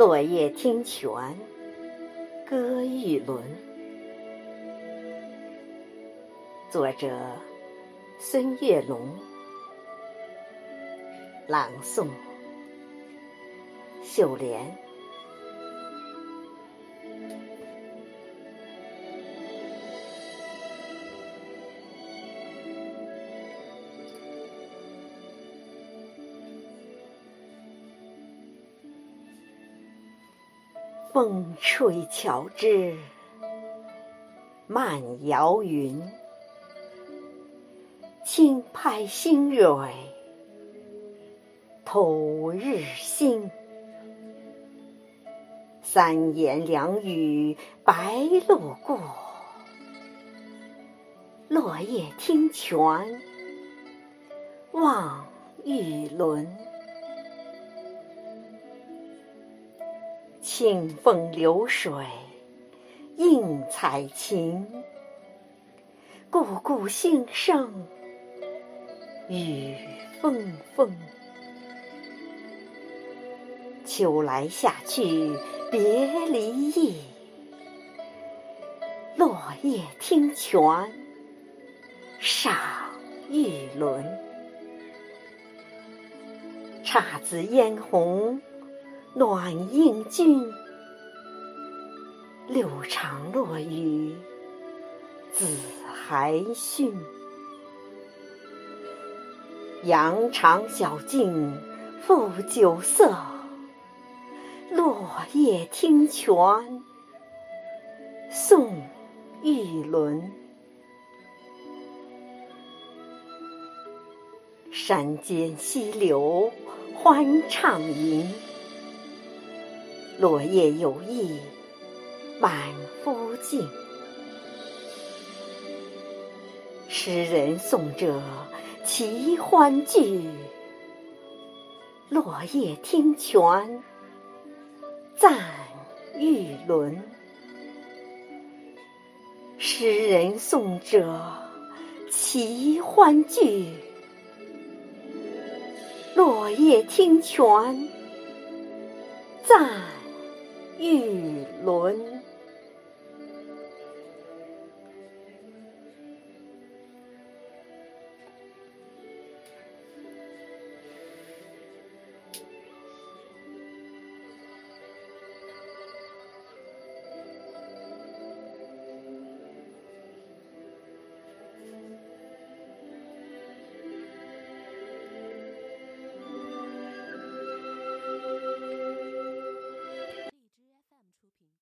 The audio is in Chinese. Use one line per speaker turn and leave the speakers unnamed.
落叶听泉，歌玉轮。作者：孙月龙。朗诵：秀莲。风吹乔枝，漫摇云；轻拍新蕊，吐日新。三言两语白鹭过，落叶听泉望玉轮。清风流水映彩琴，故故兴声雨纷纷。秋来夏去别离意，落叶听泉赏玉轮。姹紫嫣红。暖映君，六场落雨子还熏。羊肠小径复酒色，落叶听泉送玉轮。山间溪流欢畅吟。落叶有意满肤径，诗人送者齐欢聚。落叶听泉赞玉轮，诗人送者齐欢聚。落叶听泉赞。玉轮。